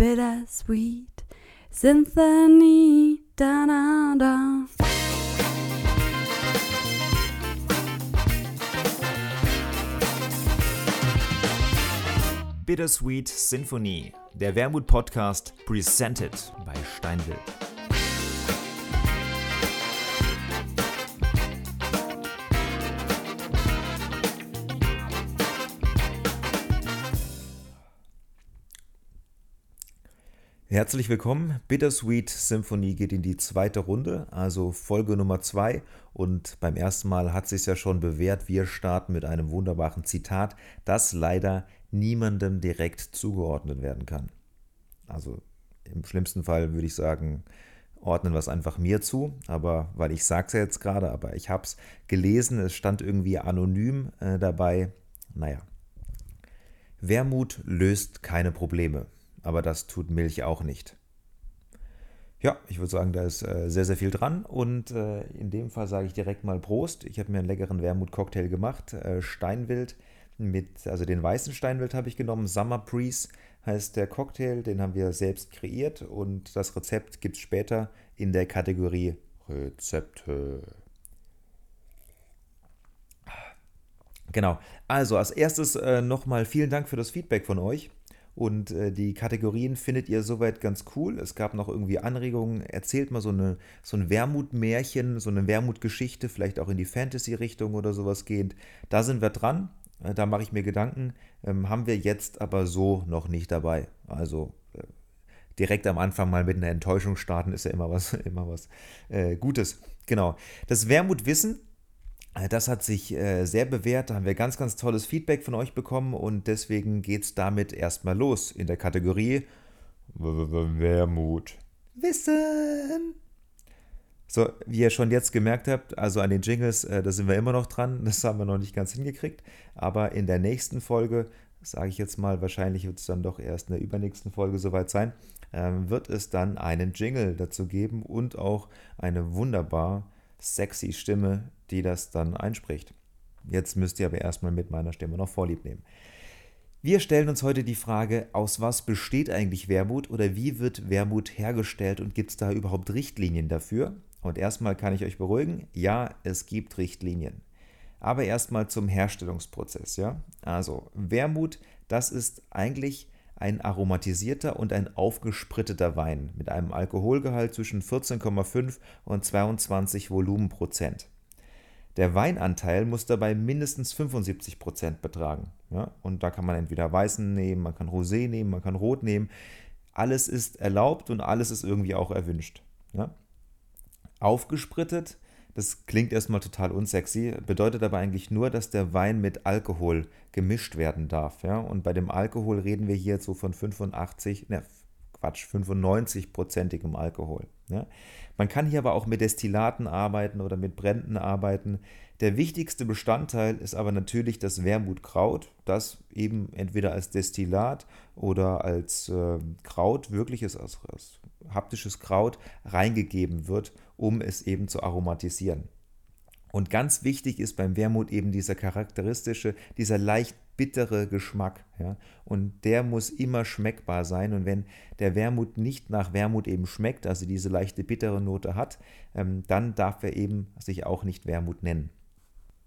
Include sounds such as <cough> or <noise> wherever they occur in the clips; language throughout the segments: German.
Bittersweet Symphony. Da, da, da. Bittersweet Symphony, der Wermut-Podcast, presented bei Steinwild. Herzlich willkommen. Bittersweet Symphony geht in die zweite Runde, also Folge Nummer zwei. Und beim ersten Mal hat sich ja schon bewährt. Wir starten mit einem wunderbaren Zitat, das leider niemandem direkt zugeordnet werden kann. Also im schlimmsten Fall würde ich sagen, ordnen wir es einfach mir zu, aber weil ich sage es ja jetzt gerade, aber ich habe es gelesen, es stand irgendwie anonym äh, dabei. Naja. Wermut löst keine Probleme aber das tut Milch auch nicht. Ja, ich würde sagen, da ist äh, sehr, sehr viel dran und äh, in dem Fall sage ich direkt mal Prost. Ich habe mir einen leckeren Wermut-Cocktail gemacht, äh, Steinwild mit, also den weißen Steinwild habe ich genommen, Summer Breeze heißt der Cocktail, den haben wir selbst kreiert und das Rezept gibt es später in der Kategorie Rezepte. Genau, also als erstes äh, nochmal vielen Dank für das Feedback von euch. Und äh, die Kategorien findet ihr soweit ganz cool. Es gab noch irgendwie Anregungen. Erzählt mal so, eine, so ein Wermutmärchen, so eine Wermutgeschichte, vielleicht auch in die Fantasy-Richtung oder sowas gehend. Da sind wir dran. Äh, da mache ich mir Gedanken. Ähm, haben wir jetzt aber so noch nicht dabei. Also äh, direkt am Anfang mal mit einer Enttäuschung starten, ist ja immer was, <laughs> immer was äh, Gutes. Genau. Das Wermutwissen das hat sich äh, sehr bewährt. Da haben wir ganz, ganz tolles Feedback von euch bekommen und deswegen geht es damit erstmal los in der Kategorie Wermut. Wissen. So, wie ihr schon jetzt gemerkt habt, also an den Jingles, äh, da sind wir immer noch dran. Das haben wir noch nicht ganz hingekriegt. Aber in der nächsten Folge, sage ich jetzt mal, wahrscheinlich wird es dann doch erst in der übernächsten Folge soweit sein, ähm, wird es dann einen Jingle dazu geben und auch eine wunderbar sexy Stimme, die das dann einspricht. Jetzt müsst ihr aber erstmal mit meiner Stimme noch Vorlieb nehmen. Wir stellen uns heute die Frage, aus was besteht eigentlich Wermut oder wie wird Wermut hergestellt und gibt es da überhaupt Richtlinien dafür? Und erstmal kann ich euch beruhigen, ja, es gibt Richtlinien. Aber erstmal zum Herstellungsprozess, ja? Also, Wermut, das ist eigentlich ein aromatisierter und ein aufgespritteter Wein mit einem Alkoholgehalt zwischen 14,5 und 22 Volumenprozent. Der Weinanteil muss dabei mindestens 75 Prozent betragen. Ja? Und da kann man entweder weißen nehmen, man kann Rosé nehmen, man kann Rot nehmen. Alles ist erlaubt und alles ist irgendwie auch erwünscht. Ja? Aufgesprittet das klingt erstmal total unsexy, bedeutet aber eigentlich nur, dass der Wein mit Alkohol gemischt werden darf. Ja? Und bei dem Alkohol reden wir hier so von 85, ne, Quatsch, 95-prozentigem Alkohol. Ja? Man kann hier aber auch mit Destillaten arbeiten oder mit Bränden arbeiten. Der wichtigste Bestandteil ist aber natürlich das Wermutkraut, das eben entweder als Destillat oder als äh, Kraut, wirkliches, als, als haptisches Kraut, reingegeben wird, um es eben zu aromatisieren. Und ganz wichtig ist beim Wermut eben dieser charakteristische, dieser leicht bittere Geschmack. Ja? Und der muss immer schmeckbar sein. Und wenn der Wermut nicht nach Wermut eben schmeckt, also diese leichte bittere Note hat, ähm, dann darf er eben sich auch nicht Wermut nennen.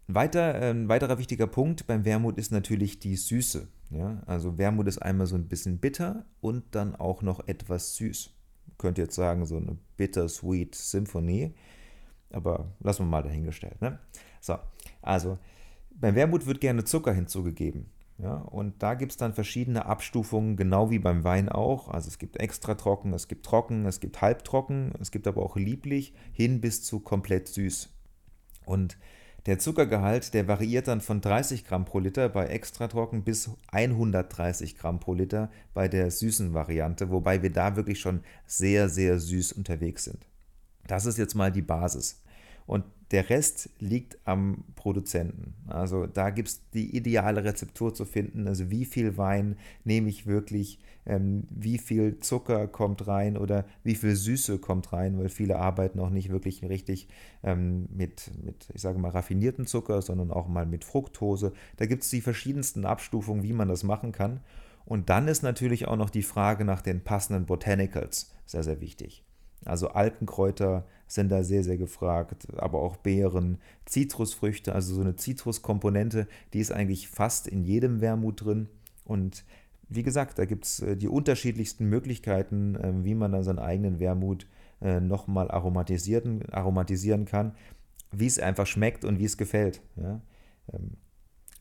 Weiter, ein weiterer wichtiger Punkt beim Wermut ist natürlich die Süße. Ja? Also Wermut ist einmal so ein bisschen bitter und dann auch noch etwas süß könnte jetzt sagen, so eine Bittersweet Symphony. Aber lassen wir mal dahingestellt. Ne? So, also beim Wermut wird gerne Zucker hinzugegeben. Ja, und da gibt es dann verschiedene Abstufungen, genau wie beim Wein auch. Also es gibt extra trocken, es gibt trocken, es gibt halbtrocken, es gibt aber auch lieblich hin bis zu komplett süß. Und der Zuckergehalt, der variiert dann von 30 Gramm pro Liter bei extra trocken bis 130 Gramm pro Liter bei der süßen Variante, wobei wir da wirklich schon sehr, sehr süß unterwegs sind. Das ist jetzt mal die Basis. Und der Rest liegt am Produzenten. Also da gibt es die ideale Rezeptur zu finden. Also wie viel Wein nehme ich wirklich, ähm, wie viel Zucker kommt rein oder wie viel Süße kommt rein, weil viele arbeiten auch nicht wirklich richtig ähm, mit, mit, ich sage mal, raffinierten Zucker, sondern auch mal mit Fructose. Da gibt es die verschiedensten Abstufungen, wie man das machen kann. Und dann ist natürlich auch noch die Frage nach den passenden Botanicals sehr, sehr wichtig. Also Alpenkräuter sind da sehr, sehr gefragt, aber auch Beeren, Zitrusfrüchte, also so eine Zitruskomponente, die ist eigentlich fast in jedem Wermut drin. Und wie gesagt, da gibt es äh, die unterschiedlichsten Möglichkeiten, ähm, wie man dann seinen eigenen Wermut äh, nochmal aromatisieren, aromatisieren kann, wie es einfach schmeckt und wie es gefällt. Ja?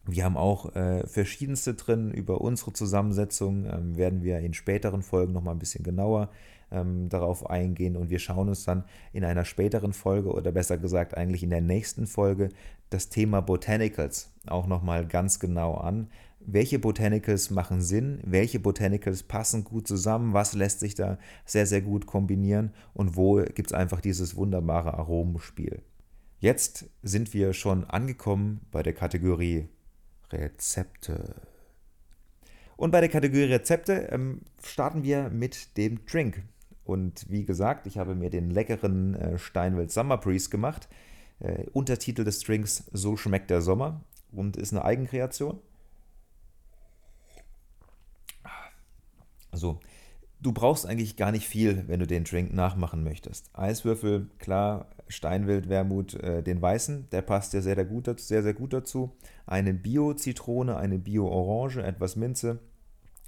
Wir haben auch äh, verschiedenste drin. Über unsere Zusammensetzung ähm, werden wir in späteren Folgen nochmal ein bisschen genauer ähm, darauf eingehen und wir schauen uns dann in einer späteren Folge oder besser gesagt eigentlich in der nächsten Folge das Thema Botanicals auch nochmal ganz genau an. Welche Botanicals machen Sinn? Welche Botanicals passen gut zusammen? Was lässt sich da sehr, sehr gut kombinieren? Und wo gibt es einfach dieses wunderbare Aromenspiel? Jetzt sind wir schon angekommen bei der Kategorie Rezepte. Und bei der Kategorie Rezepte ähm, starten wir mit dem Drink. Und wie gesagt, ich habe mir den leckeren äh, Steinwelt Summer Breeze gemacht. Äh, Untertitel des Drinks So schmeckt der Sommer und ist eine Eigenkreation. So, du brauchst eigentlich gar nicht viel, wenn du den Drink nachmachen möchtest. Eiswürfel, klar, Steinwild, Wermut, äh, den weißen, der passt dir sehr, sehr, gut, sehr, sehr gut dazu. Eine Bio-Zitrone, eine Bio-Orange, etwas Minze,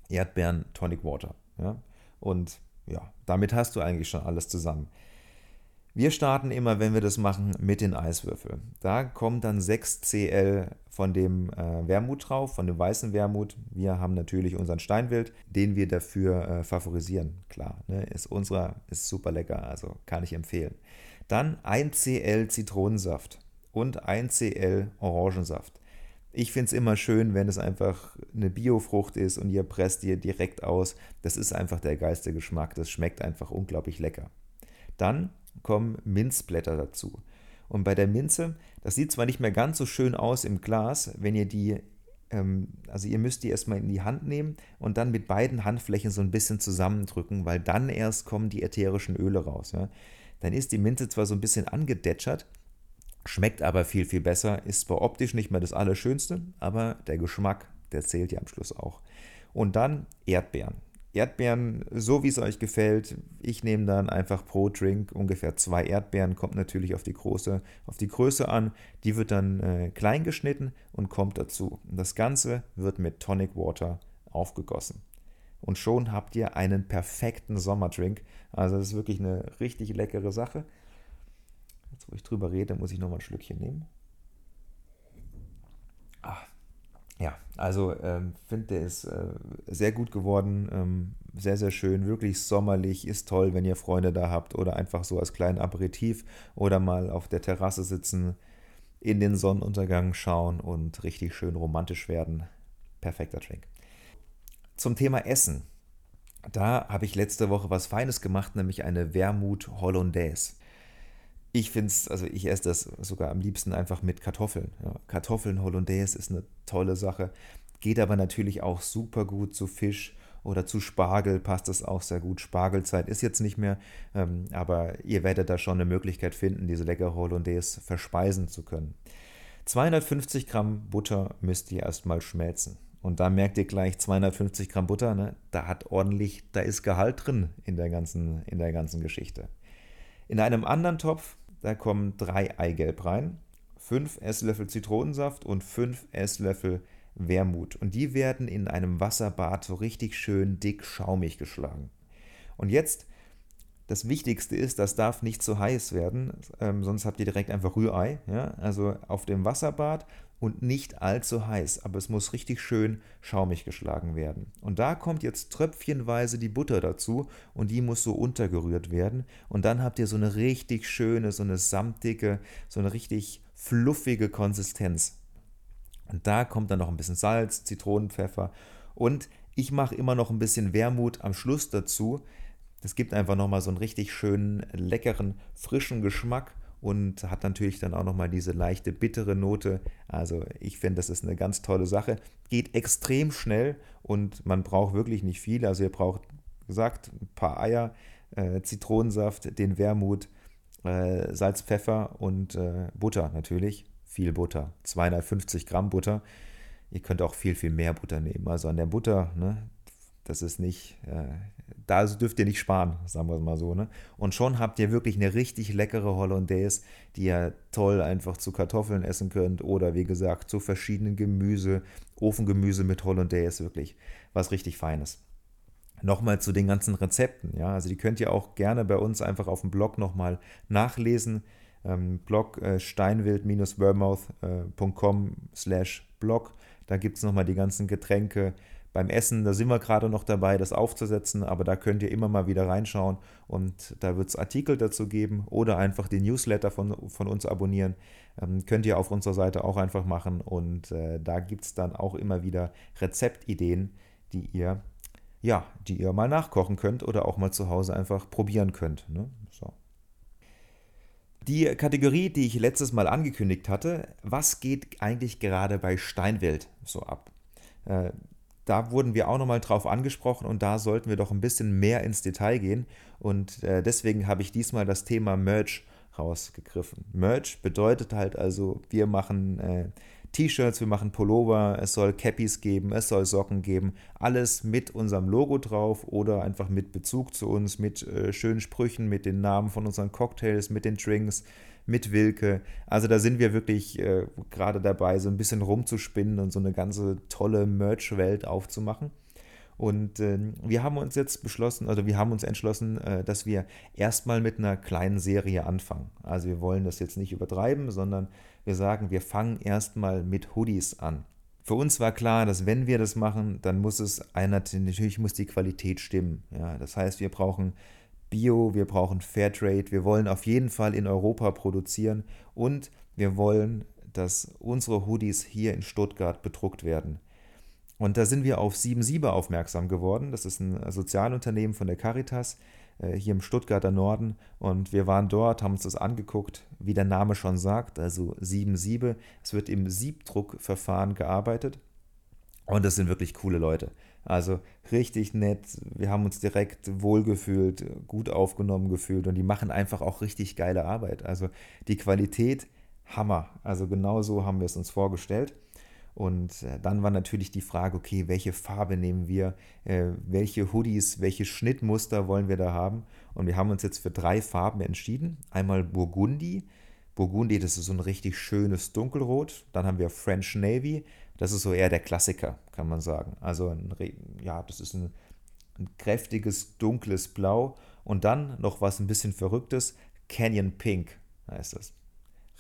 Erdbeeren, Tonic Water. Ja? Und ja, damit hast du eigentlich schon alles zusammen. Wir starten immer, wenn wir das machen, mit den Eiswürfeln. Da kommt dann 6 Cl von dem äh, Wermut drauf, von dem weißen Wermut. Wir haben natürlich unseren Steinwild, den wir dafür äh, favorisieren. Klar, ne? ist unserer, ist super lecker, also kann ich empfehlen. Dann 1 Cl Zitronensaft und 1 Cl Orangensaft. Ich finde es immer schön, wenn es einfach eine Biofrucht ist und ihr presst ihr direkt aus. Das ist einfach der geilste Geschmack. Das schmeckt einfach unglaublich lecker. Dann kommen Minzblätter dazu. Und bei der Minze, das sieht zwar nicht mehr ganz so schön aus im Glas, wenn ihr die, ähm, also ihr müsst die erstmal in die Hand nehmen und dann mit beiden Handflächen so ein bisschen zusammendrücken, weil dann erst kommen die ätherischen Öle raus. Ja dann ist die Minze zwar so ein bisschen angedetschert, schmeckt aber viel, viel besser, ist zwar optisch nicht mehr das Allerschönste, aber der Geschmack, der zählt ja am Schluss auch. Und dann Erdbeeren. Erdbeeren, so wie es euch gefällt. Ich nehme dann einfach pro Drink ungefähr zwei Erdbeeren, kommt natürlich auf die, große, auf die Größe an. Die wird dann äh, klein geschnitten und kommt dazu. Das Ganze wird mit Tonic Water aufgegossen und schon habt ihr einen perfekten Sommerdrink. Also das ist wirklich eine richtig leckere Sache. Jetzt, wo ich drüber rede, muss ich nochmal ein Schlückchen nehmen. Ja, also ähm, finde der ist äh, sehr gut geworden, ähm, sehr, sehr schön, wirklich sommerlich, ist toll, wenn ihr Freunde da habt oder einfach so als kleinen Aperitif oder mal auf der Terrasse sitzen, in den Sonnenuntergang schauen und richtig schön romantisch werden. Perfekter Drink. Zum Thema Essen. Da habe ich letzte Woche was Feines gemacht, nämlich eine Wermut Hollandaise. Ich finde es, also ich esse das sogar am liebsten einfach mit Kartoffeln. Ja, Kartoffeln Hollandaise ist eine tolle Sache. Geht aber natürlich auch super gut zu Fisch oder zu Spargel passt es auch sehr gut. Spargelzeit ist jetzt nicht mehr, ähm, aber ihr werdet da schon eine Möglichkeit finden, diese leckere Hollandaise verspeisen zu können. 250 Gramm Butter müsst ihr erstmal schmelzen. Und da merkt ihr gleich 250 Gramm Butter, ne? da hat ordentlich, da ist Gehalt drin in der ganzen, in der ganzen Geschichte. In einem anderen Topf, da kommen drei Eigelb rein, fünf Esslöffel Zitronensaft und fünf Esslöffel Wermut. Und die werden in einem Wasserbad so richtig schön dick schaumig geschlagen. Und jetzt das Wichtigste ist, das darf nicht zu heiß werden, ähm, sonst habt ihr direkt einfach Rührei. Ja? Also auf dem Wasserbad und nicht allzu heiß, aber es muss richtig schön schaumig geschlagen werden. Und da kommt jetzt tröpfchenweise die Butter dazu und die muss so untergerührt werden. Und dann habt ihr so eine richtig schöne, so eine samtige, so eine richtig fluffige Konsistenz. Und da kommt dann noch ein bisschen Salz, Zitronenpfeffer und ich mache immer noch ein bisschen Wermut am Schluss dazu, das gibt einfach nochmal so einen richtig schönen, leckeren, frischen Geschmack und hat natürlich dann auch nochmal diese leichte, bittere Note. Also ich finde, das ist eine ganz tolle Sache. Geht extrem schnell und man braucht wirklich nicht viel. Also ihr braucht, gesagt, ein paar Eier, äh, Zitronensaft, den Wermut, äh, Salz, Pfeffer und äh, Butter natürlich. Viel Butter, 250 Gramm Butter. Ihr könnt auch viel, viel mehr Butter nehmen. Also an der Butter, ne, das ist nicht, äh, da dürft ihr nicht sparen, sagen wir es mal so. Ne? Und schon habt ihr wirklich eine richtig leckere Hollandaise, die ihr toll einfach zu Kartoffeln essen könnt oder wie gesagt zu verschiedenen Gemüse, Ofengemüse mit Hollandaise, wirklich was richtig Feines. Nochmal zu den ganzen Rezepten, ja, also die könnt ihr auch gerne bei uns einfach auf dem Blog nochmal nachlesen. Ähm, Blog äh, steinwild-vermouth.com slash blog, da gibt es nochmal die ganzen Getränke, beim Essen, da sind wir gerade noch dabei, das aufzusetzen, aber da könnt ihr immer mal wieder reinschauen und da wird es Artikel dazu geben oder einfach die Newsletter von, von uns abonnieren. Ähm, könnt ihr auf unserer Seite auch einfach machen und äh, da gibt es dann auch immer wieder Rezeptideen, die ihr, ja, die ihr mal nachkochen könnt oder auch mal zu Hause einfach probieren könnt. Ne? So. Die Kategorie, die ich letztes Mal angekündigt hatte, was geht eigentlich gerade bei Steinwild so ab? Da wurden wir auch nochmal drauf angesprochen und da sollten wir doch ein bisschen mehr ins Detail gehen. Und äh, deswegen habe ich diesmal das Thema Merch rausgegriffen. Merch bedeutet halt also, wir machen äh, T-Shirts, wir machen Pullover, es soll Cappies geben, es soll Socken geben, alles mit unserem Logo drauf oder einfach mit Bezug zu uns, mit äh, schönen Sprüchen, mit den Namen von unseren Cocktails, mit den Drinks, mit Wilke. Also da sind wir wirklich äh, gerade dabei, so ein bisschen rumzuspinnen und so eine ganze tolle Merch-Welt aufzumachen. Und äh, wir haben uns jetzt beschlossen, also wir haben uns entschlossen, äh, dass wir erstmal mit einer kleinen Serie anfangen. Also wir wollen das jetzt nicht übertreiben, sondern wir sagen, wir fangen erstmal mit Hoodies an. Für uns war klar, dass wenn wir das machen, dann muss es einer, natürlich muss die Qualität stimmen. Ja, das heißt, wir brauchen Bio, wir brauchen Fairtrade, wir wollen auf jeden Fall in Europa produzieren und wir wollen, dass unsere Hoodies hier in Stuttgart bedruckt werden. Und da sind wir auf 77 aufmerksam geworden. Das ist ein Sozialunternehmen von der Caritas äh, hier im Stuttgarter Norden. Und wir waren dort, haben uns das angeguckt, wie der Name schon sagt, also 77. Es wird im Siebdruckverfahren gearbeitet. Und das sind wirklich coole Leute. Also richtig nett. Wir haben uns direkt wohlgefühlt, gut aufgenommen gefühlt und die machen einfach auch richtig geile Arbeit. Also die Qualität, Hammer. Also genau so haben wir es uns vorgestellt. Und äh, dann war natürlich die Frage, okay, welche Farbe nehmen wir, äh, welche Hoodies, welche Schnittmuster wollen wir da haben? Und wir haben uns jetzt für drei Farben entschieden. Einmal Burgundi. Burgundi, das ist so ein richtig schönes Dunkelrot. Dann haben wir French Navy. Das ist so eher der Klassiker, kann man sagen. Also ein, ja, das ist ein, ein kräftiges, dunkles Blau. Und dann noch was ein bisschen Verrücktes, Canyon Pink heißt das.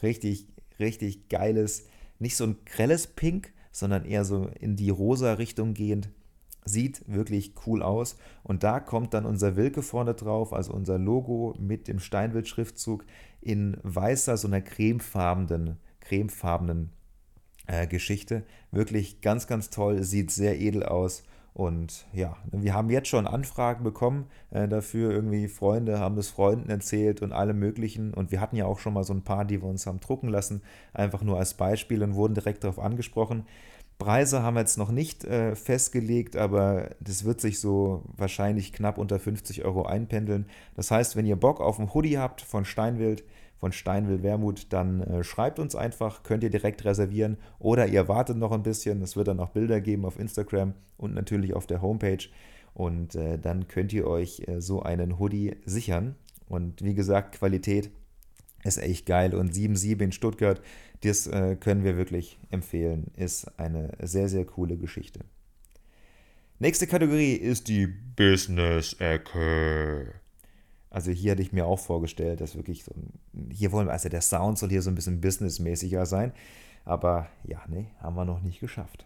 Richtig, richtig geiles, nicht so ein grelles Pink, sondern eher so in die rosa Richtung gehend. Sieht wirklich cool aus. Und da kommt dann unser Wilke vorne drauf, also unser Logo mit dem Steinwild-Schriftzug in weißer, so einer cremefarbenen, cremefarbenen äh, Geschichte. Wirklich ganz, ganz toll, sieht sehr edel aus. Und ja, wir haben jetzt schon Anfragen bekommen äh, dafür. Irgendwie Freunde haben es Freunden erzählt und alle möglichen. Und wir hatten ja auch schon mal so ein paar, die wir uns haben drucken lassen, einfach nur als Beispiel und wurden direkt darauf angesprochen. Preise haben wir jetzt noch nicht äh, festgelegt, aber das wird sich so wahrscheinlich knapp unter 50 Euro einpendeln. Das heißt, wenn ihr Bock auf ein Hoodie habt von Steinwild, von Steinwild Wermut, dann äh, schreibt uns einfach, könnt ihr direkt reservieren oder ihr wartet noch ein bisschen. Es wird dann auch Bilder geben auf Instagram und natürlich auf der Homepage. Und äh, dann könnt ihr euch äh, so einen Hoodie sichern. Und wie gesagt, Qualität ist echt geil. Und 7.7 in Stuttgart, das äh, können wir wirklich empfehlen. Ist eine sehr, sehr coole Geschichte. Nächste Kategorie ist die Business-Ecke. Also hier hätte ich mir auch vorgestellt, dass wirklich so, hier wollen wir, also der Sound soll hier so ein bisschen businessmäßiger sein. Aber ja, nee, haben wir noch nicht geschafft.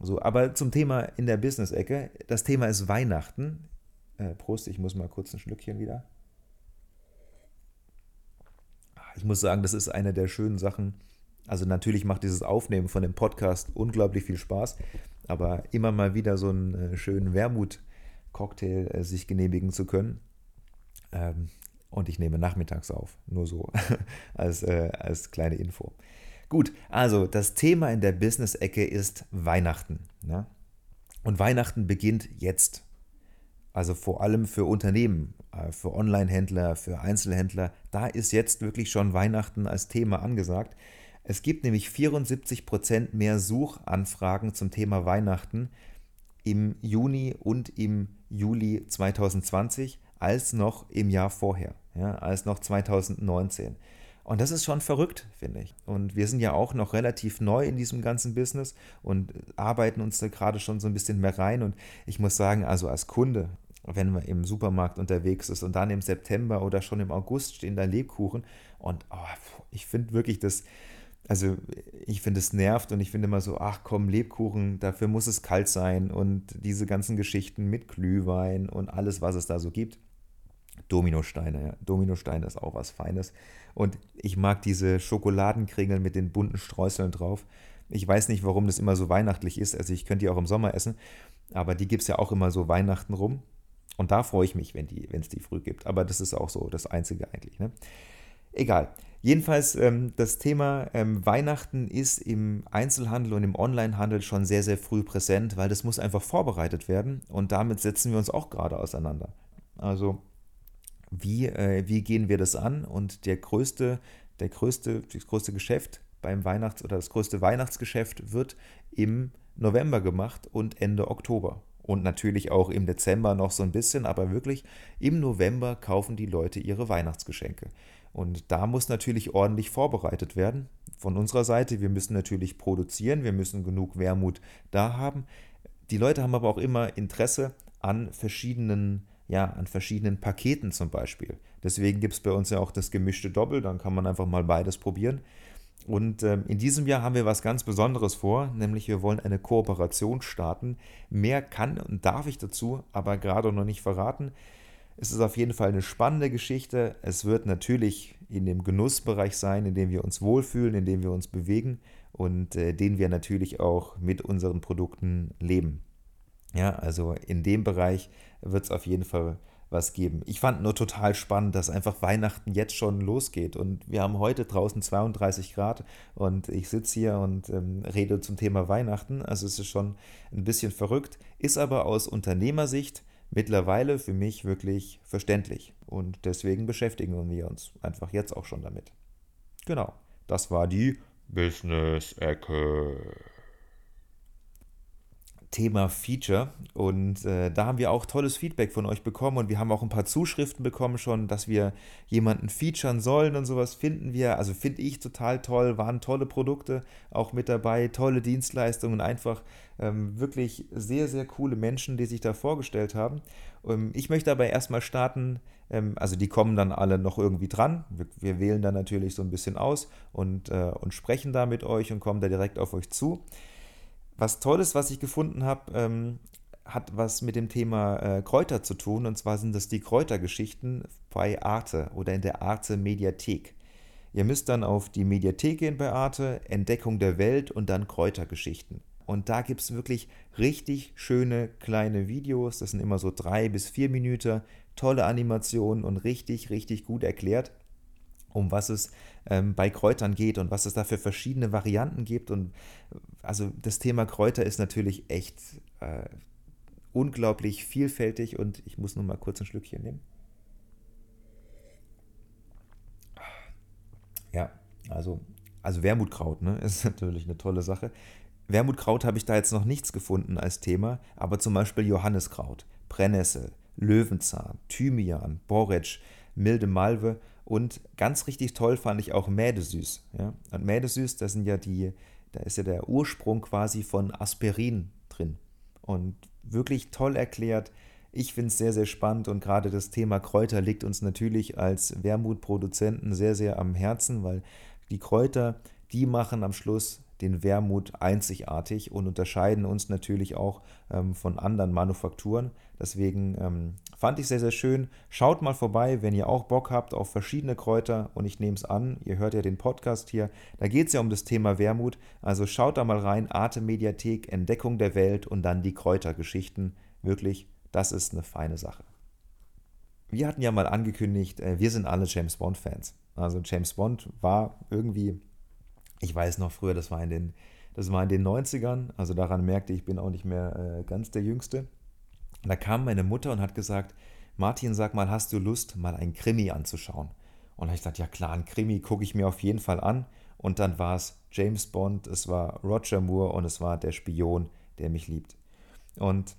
So, aber zum Thema in der Business-Ecke. Das Thema ist Weihnachten. Äh, Prost, ich muss mal kurz ein Schlückchen wieder. Ich muss sagen, das ist eine der schönen Sachen. Also natürlich macht dieses Aufnehmen von dem Podcast unglaublich viel Spaß, aber immer mal wieder so einen äh, schönen Wermut-Cocktail äh, sich genehmigen zu können, ähm, und ich nehme nachmittags auf, nur so <laughs> als, äh, als kleine Info. Gut, also das Thema in der Business-Ecke ist Weihnachten. Ne? Und Weihnachten beginnt jetzt. Also vor allem für Unternehmen, äh, für Online-Händler, für Einzelhändler, da ist jetzt wirklich schon Weihnachten als Thema angesagt. Es gibt nämlich 74% mehr Suchanfragen zum Thema Weihnachten im Juni und im Juli 2020 als noch im Jahr vorher, ja, als noch 2019. Und das ist schon verrückt, finde ich. Und wir sind ja auch noch relativ neu in diesem ganzen Business und arbeiten uns da gerade schon so ein bisschen mehr rein. Und ich muss sagen, also als Kunde, wenn man im Supermarkt unterwegs ist und dann im September oder schon im August stehen da Lebkuchen und oh, ich finde wirklich das, also ich finde es nervt und ich finde immer so, ach komm, Lebkuchen, dafür muss es kalt sein und diese ganzen Geschichten mit Glühwein und alles, was es da so gibt. Dominosteine, ja. Dominosteine ist auch was Feines. Und ich mag diese Schokoladenkringel mit den bunten Streuseln drauf. Ich weiß nicht, warum das immer so weihnachtlich ist. Also ich könnte die auch im Sommer essen, aber die gibt es ja auch immer so Weihnachten rum. Und da freue ich mich, wenn es die, die früh gibt. Aber das ist auch so das Einzige eigentlich. Ne? Egal. Jedenfalls, ähm, das Thema ähm, Weihnachten ist im Einzelhandel und im Onlinehandel schon sehr, sehr früh präsent, weil das muss einfach vorbereitet werden und damit setzen wir uns auch gerade auseinander. Also, wie, äh, wie gehen wir das an? Und der größte, der größte, das größte Geschäft beim Weihnachts- oder das größte Weihnachtsgeschäft wird im November gemacht und Ende Oktober. Und natürlich auch im Dezember noch so ein bisschen, aber wirklich im November kaufen die Leute ihre Weihnachtsgeschenke. Und da muss natürlich ordentlich vorbereitet werden. Von unserer Seite, wir müssen natürlich produzieren, wir müssen genug Wermut da haben. Die Leute haben aber auch immer Interesse an verschiedenen, ja, an verschiedenen Paketen zum Beispiel. Deswegen gibt es bei uns ja auch das gemischte Doppel, dann kann man einfach mal beides probieren. Und ähm, in diesem Jahr haben wir was ganz Besonderes vor, nämlich wir wollen eine Kooperation starten. Mehr kann und darf ich dazu, aber gerade noch nicht verraten. Es ist auf jeden Fall eine spannende Geschichte. Es wird natürlich in dem Genussbereich sein, in dem wir uns wohlfühlen, in dem wir uns bewegen und äh, den wir natürlich auch mit unseren Produkten leben. Ja, also in dem Bereich wird es auf jeden Fall was geben. Ich fand nur total spannend, dass einfach Weihnachten jetzt schon losgeht. Und wir haben heute draußen 32 Grad und ich sitze hier und ähm, rede zum Thema Weihnachten. Also es ist schon ein bisschen verrückt, ist aber aus Unternehmersicht mittlerweile für mich wirklich verständlich. Und deswegen beschäftigen wir uns einfach jetzt auch schon damit. Genau, das war die Business-Ecke. Thema Feature. Und äh, da haben wir auch tolles Feedback von euch bekommen und wir haben auch ein paar Zuschriften bekommen schon, dass wir jemanden featuren sollen und sowas finden wir. Also finde ich total toll, waren tolle Produkte auch mit dabei, tolle Dienstleistungen, einfach ähm, wirklich sehr, sehr coole Menschen, die sich da vorgestellt haben. Ähm, ich möchte aber erstmal starten, ähm, also die kommen dann alle noch irgendwie dran. Wir, wir, wählen dann natürlich so ein bisschen aus und, äh, und sprechen da mit euch und kommen da direkt auf euch zu. Was Tolles, was ich gefunden habe, ähm, hat was mit dem Thema äh, Kräuter zu tun. Und zwar sind das die Kräutergeschichten bei Arte oder in der Arte Mediathek. Ihr müsst dann auf die Mediathek gehen bei Arte, Entdeckung der Welt und dann Kräutergeschichten. Und da gibt es wirklich richtig schöne kleine Videos. Das sind immer so drei bis vier Minuten, tolle Animationen und richtig, richtig gut erklärt um was es ähm, bei Kräutern geht und was es da für verschiedene Varianten gibt. Und also das Thema Kräuter ist natürlich echt äh, unglaublich vielfältig und ich muss nur mal kurz ein Schlückchen nehmen. Ja, also, also Wermutkraut ne, <laughs> ist natürlich eine tolle Sache. Wermutkraut habe ich da jetzt noch nichts gefunden als Thema, aber zum Beispiel Johanniskraut, Brennnessel, Löwenzahn, Thymian, Borretsch, milde Malve und ganz richtig toll fand ich auch Mädesüß. Ja? Und Mädesüß, das sind ja die, da ist ja der Ursprung quasi von Aspirin drin. Und wirklich toll erklärt. Ich finde es sehr, sehr spannend und gerade das Thema Kräuter liegt uns natürlich als Wermutproduzenten sehr, sehr am Herzen, weil die Kräuter, die machen am Schluss den Wermut einzigartig und unterscheiden uns natürlich auch ähm, von anderen Manufakturen. Deswegen ähm, fand ich sehr, sehr schön. Schaut mal vorbei, wenn ihr auch Bock habt auf verschiedene Kräuter und ich nehme es an, ihr hört ja den Podcast hier, da geht es ja um das Thema Wermut. Also schaut da mal rein, Arte Mediathek, Entdeckung der Welt und dann die Kräutergeschichten. Wirklich, das ist eine feine Sache. Wir hatten ja mal angekündigt, äh, wir sind alle James Bond-Fans. Also James Bond war irgendwie ich weiß noch früher, das war in den, das war in den 90ern, also daran merkte ich, bin auch nicht mehr äh, ganz der Jüngste. Und da kam meine Mutter und hat gesagt, Martin, sag mal, hast du Lust, mal ein Krimi anzuschauen? Und ich gesagt, ja klar, ein Krimi gucke ich mir auf jeden Fall an. Und dann war es James Bond, es war Roger Moore und es war der Spion, der mich liebt. Und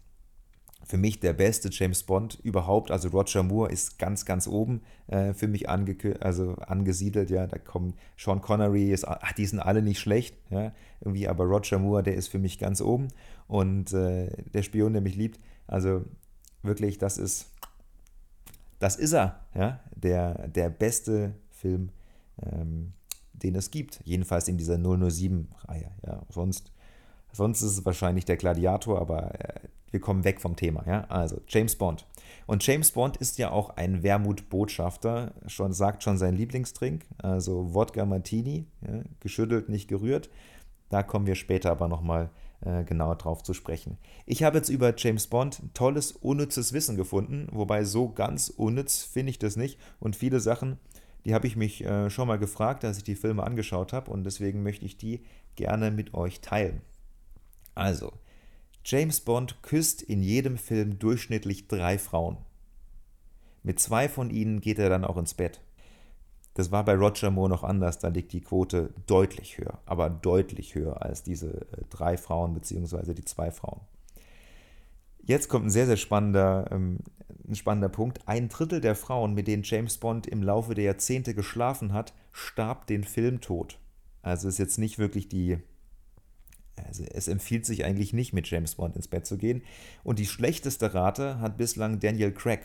für mich der beste James Bond überhaupt. Also Roger Moore ist ganz, ganz oben äh, für mich also angesiedelt. Ja, da kommen Sean Connery, ist, ach, die sind alle nicht schlecht, ja, irgendwie, aber Roger Moore, der ist für mich ganz oben. Und äh, der Spion, der mich liebt, also wirklich, das ist, das ist er, ja, der, der beste Film, ähm, den es gibt. Jedenfalls in dieser 007-Reihe. Ja, sonst, sonst ist es wahrscheinlich der Gladiator, aber äh, wir kommen weg vom Thema. Ja? Also James Bond. Und James Bond ist ja auch ein Wermutbotschafter, schon, sagt schon sein Lieblingstrink, also Wodka Martini, ja? geschüttelt, nicht gerührt. Da kommen wir später aber nochmal äh, genauer drauf zu sprechen. Ich habe jetzt über James Bond tolles, unnützes Wissen gefunden, wobei so ganz unnütz finde ich das nicht. Und viele Sachen, die habe ich mich äh, schon mal gefragt, als ich die Filme angeschaut habe und deswegen möchte ich die gerne mit euch teilen. Also, James Bond küsst in jedem Film durchschnittlich drei Frauen. Mit zwei von ihnen geht er dann auch ins Bett. Das war bei Roger Moore noch anders, da liegt die Quote deutlich höher, aber deutlich höher als diese äh, drei Frauen bzw. die zwei Frauen. Jetzt kommt ein sehr, sehr spannender, ähm, ein spannender Punkt. Ein Drittel der Frauen, mit denen James Bond im Laufe der Jahrzehnte geschlafen hat, starb den Filmtod. Also ist jetzt nicht wirklich die also es empfiehlt sich eigentlich nicht, mit James Bond ins Bett zu gehen. Und die schlechteste Rate hat bislang Daniel Craig.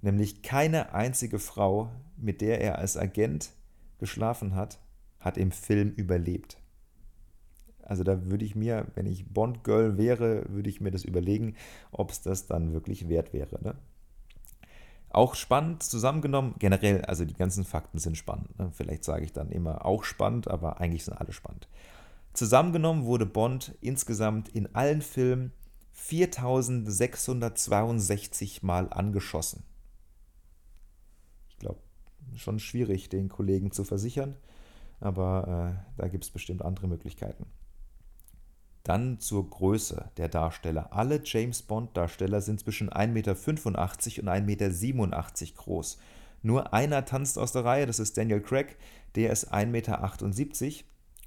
Nämlich keine einzige Frau, mit der er als Agent geschlafen hat, hat im Film überlebt. Also da würde ich mir, wenn ich Bond-Girl wäre, würde ich mir das überlegen, ob es das dann wirklich wert wäre. Ne? Auch spannend zusammengenommen, generell, also die ganzen Fakten sind spannend. Ne? Vielleicht sage ich dann immer auch spannend, aber eigentlich sind alle spannend. Zusammengenommen wurde Bond insgesamt in allen Filmen 4662 Mal angeschossen. Ich glaube, schon schwierig, den Kollegen zu versichern, aber äh, da gibt es bestimmt andere Möglichkeiten. Dann zur Größe der Darsteller. Alle James Bond-Darsteller sind zwischen 1,85 Meter und 1,87 Meter groß. Nur einer tanzt aus der Reihe, das ist Daniel Craig, der ist 1,78 Meter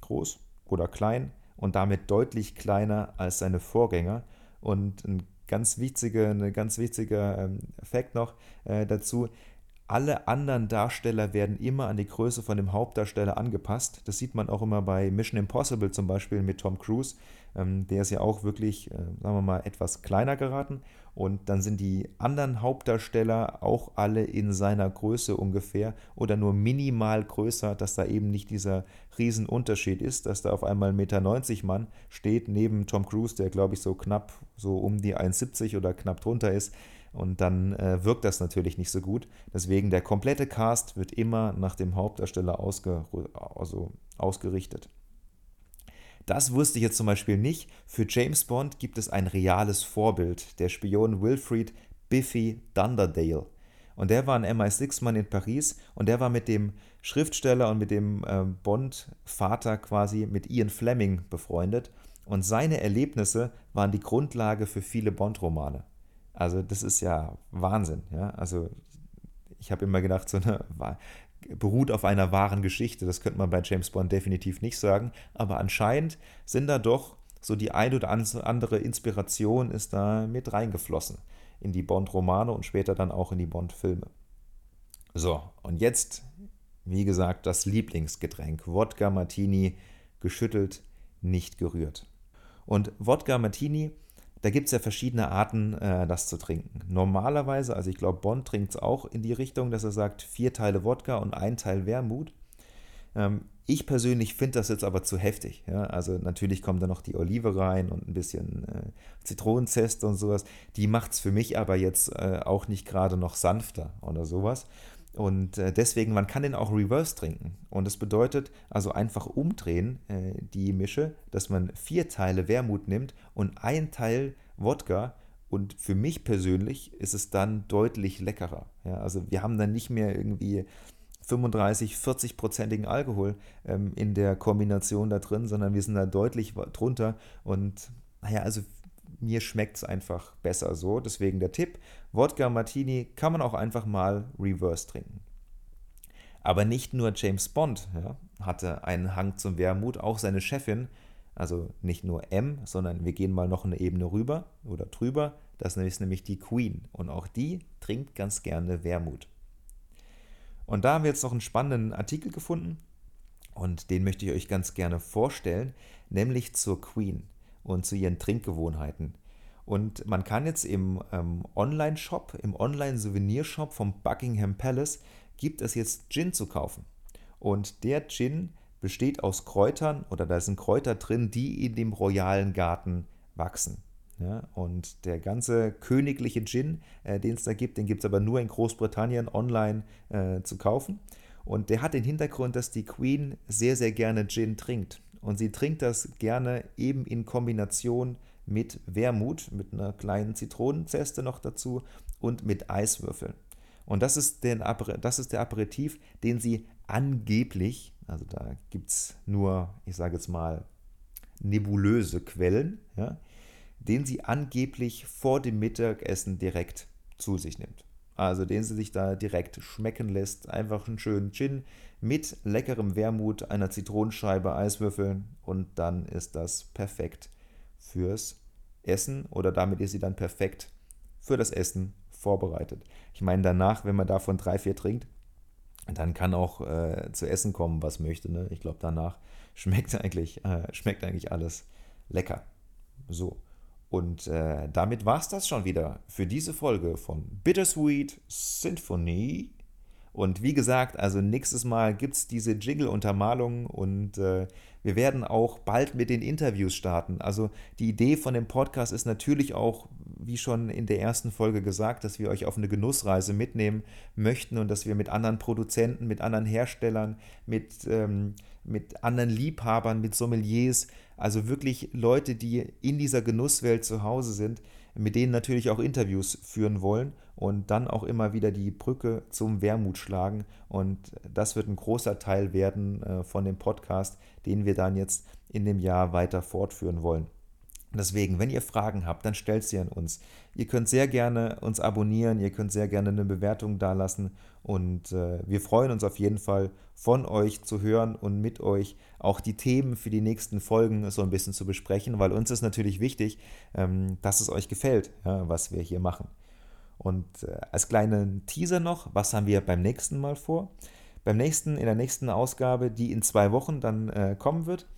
groß oder klein und damit deutlich kleiner als seine Vorgänger. Und ein ganz wichtiger, eine ganz wichtiger ähm, Fakt noch äh, dazu, alle anderen Darsteller werden immer an die Größe von dem Hauptdarsteller angepasst. Das sieht man auch immer bei Mission Impossible zum Beispiel mit Tom Cruise. Ähm, der ist ja auch wirklich, äh, sagen wir mal, etwas kleiner geraten. Und dann sind die anderen Hauptdarsteller auch alle in seiner Größe ungefähr oder nur minimal größer, dass da eben nicht dieser Riesenunterschied ist, dass da auf einmal 1,90 Meter Mann steht neben Tom Cruise, der glaube ich so knapp so um die 1,70 oder knapp drunter ist. Und dann äh, wirkt das natürlich nicht so gut. Deswegen der komplette Cast wird immer nach dem Hauptdarsteller ausge also ausgerichtet. Das wusste ich jetzt zum Beispiel nicht. Für James Bond gibt es ein reales Vorbild, der Spion Wilfried Biffy Dunderdale. Und der war ein MI6-Mann in Paris und der war mit dem Schriftsteller und mit dem äh, Bond-Vater quasi mit Ian Fleming befreundet. Und seine Erlebnisse waren die Grundlage für viele Bond-Romane. Also das ist ja Wahnsinn. Ja? Also ich habe immer gedacht, so eine beruht auf einer wahren Geschichte. Das könnte man bei James Bond definitiv nicht sagen. Aber anscheinend sind da doch so die ein oder andere Inspiration ist da mit reingeflossen in die Bond-Romane und später dann auch in die Bond-Filme. So, und jetzt, wie gesagt, das Lieblingsgetränk. Wodka Martini, geschüttelt, nicht gerührt. Und Wodka Martini da gibt es ja verschiedene Arten, äh, das zu trinken. Normalerweise, also ich glaube, Bond trinkt es auch in die Richtung, dass er sagt, vier Teile Wodka und ein Teil Wermut. Ähm, ich persönlich finde das jetzt aber zu heftig. Ja? Also natürlich kommt da noch die Olive rein und ein bisschen äh, Zitronenzest und sowas. Die macht es für mich aber jetzt äh, auch nicht gerade noch sanfter oder sowas. Und äh, deswegen, man kann den auch reverse trinken. Und das bedeutet also einfach umdrehen, äh, die Mische, dass man vier Teile Wermut nimmt und ein Teil Wodka. Und für mich persönlich ist es dann deutlich leckerer. Ja, also wir haben dann nicht mehr irgendwie 35, 40-prozentigen Alkohol ähm, in der Kombination da drin, sondern wir sind da deutlich drunter. Und naja, also mir schmeckt es einfach besser so. Deswegen der Tipp, Wodka Martini kann man auch einfach mal reverse trinken. Aber nicht nur James Bond ja, hatte einen Hang zum Wermut, auch seine Chefin, also nicht nur M, sondern wir gehen mal noch eine Ebene rüber oder drüber, Das ist nämlich die Queen. Und auch die trinkt ganz gerne Wermut. Und da haben wir jetzt noch einen spannenden Artikel gefunden. Und den möchte ich euch ganz gerne vorstellen, nämlich zur Queen und zu ihren Trinkgewohnheiten. Und man kann jetzt im ähm, Online-Shop, im Online-Souvenirshop vom Buckingham Palace, gibt es jetzt Gin zu kaufen. Und der Gin besteht aus Kräutern oder da sind Kräuter drin, die in dem royalen Garten wachsen. Ja, und der ganze königliche Gin, äh, den es da gibt, den gibt es aber nur in Großbritannien online äh, zu kaufen. Und der hat den Hintergrund, dass die Queen sehr, sehr gerne Gin trinkt. Und sie trinkt das gerne eben in Kombination mit Wermut, mit einer kleinen Zitronenzeste noch dazu und mit Eiswürfeln. Und das ist, der, das ist der Aperitif, den sie angeblich, also da gibt es nur, ich sage jetzt mal, nebulöse Quellen, ja, den sie angeblich vor dem Mittagessen direkt zu sich nimmt. Also den sie sich da direkt schmecken lässt. Einfach einen schönen Gin mit leckerem Wermut, einer Zitronenscheibe, Eiswürfeln und dann ist das perfekt fürs Essen oder damit ist sie dann perfekt für das Essen vorbereitet. Ich meine, danach, wenn man davon drei, vier trinkt, dann kann auch äh, zu essen kommen, was möchte. Ne? Ich glaube, danach schmeckt <laughs> eigentlich, äh, schmeckt eigentlich alles lecker. So. Und äh, damit war es das schon wieder für diese Folge von Bittersweet Symphony. Und wie gesagt, also nächstes Mal gibt es diese Jingle-Untermalung und äh, wir werden auch bald mit den Interviews starten. Also die Idee von dem Podcast ist natürlich auch, wie schon in der ersten Folge gesagt, dass wir euch auf eine Genussreise mitnehmen möchten und dass wir mit anderen Produzenten, mit anderen Herstellern, mit, ähm, mit anderen Liebhabern, mit Sommeliers, also wirklich Leute, die in dieser Genusswelt zu Hause sind, mit denen natürlich auch Interviews führen wollen und dann auch immer wieder die Brücke zum Wermut schlagen. Und das wird ein großer Teil werden äh, von dem Podcast, den wir dann jetzt in dem Jahr weiter fortführen wollen. Deswegen, wenn ihr Fragen habt, dann stellt sie an uns. Ihr könnt sehr gerne uns abonnieren, ihr könnt sehr gerne eine Bewertung dalassen und äh, wir freuen uns auf jeden Fall von euch zu hören und mit euch auch die Themen für die nächsten Folgen so ein bisschen zu besprechen, weil uns ist natürlich wichtig, ähm, dass es euch gefällt, ja, was wir hier machen. Und äh, als kleinen Teaser noch, was haben wir beim nächsten Mal vor? Beim nächsten, in der nächsten Ausgabe, die in zwei Wochen dann äh, kommen wird,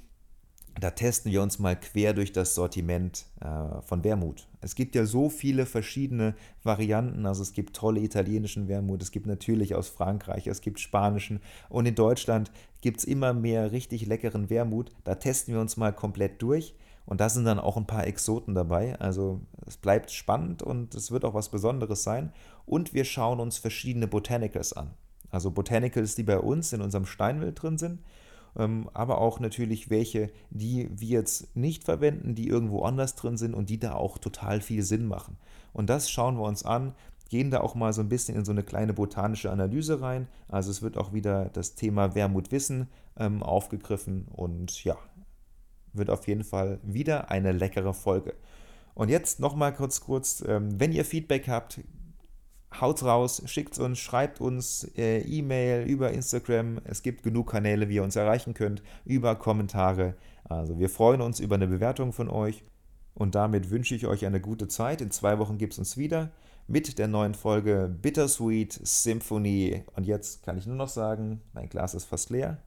da testen wir uns mal quer durch das Sortiment äh, von Wermut. Es gibt ja so viele verschiedene Varianten. Also es gibt tolle italienischen Wermut, es gibt natürlich aus Frankreich, es gibt spanischen und in Deutschland gibt es immer mehr richtig leckeren Wermut. Da testen wir uns mal komplett durch und da sind dann auch ein paar Exoten dabei. Also es bleibt spannend und es wird auch was Besonderes sein. Und wir schauen uns verschiedene Botanicals an. Also Botanicals, die bei uns in unserem Steinwild drin sind aber auch natürlich welche, die wir jetzt nicht verwenden, die irgendwo anders drin sind und die da auch total viel Sinn machen. Und das schauen wir uns an, gehen da auch mal so ein bisschen in so eine kleine botanische Analyse rein. Also es wird auch wieder das Thema Wermutwissen ähm, aufgegriffen und ja, wird auf jeden Fall wieder eine leckere Folge. Und jetzt nochmal kurz, kurz, ähm, wenn ihr Feedback habt, haut raus, schickt uns, schreibt uns äh, E-Mail über Instagram. Es gibt genug Kanäle, wie ihr uns erreichen könnt, über Kommentare. Also wir freuen uns über eine Bewertung von euch. Und damit wünsche ich euch eine gute Zeit. In zwei Wochen gibt es uns wieder mit der neuen Folge Bittersweet Symphony. Und jetzt kann ich nur noch sagen, mein Glas ist fast leer.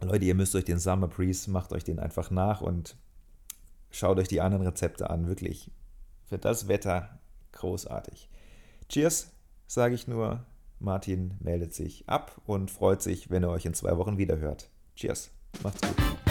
Leute, ihr müsst euch den Summer Breeze, macht euch den einfach nach und schaut euch die anderen Rezepte an. Wirklich, für das Wetter großartig. Cheers, sage ich nur. Martin meldet sich ab und freut sich, wenn er euch in zwei Wochen wieder hört. Cheers, macht's gut.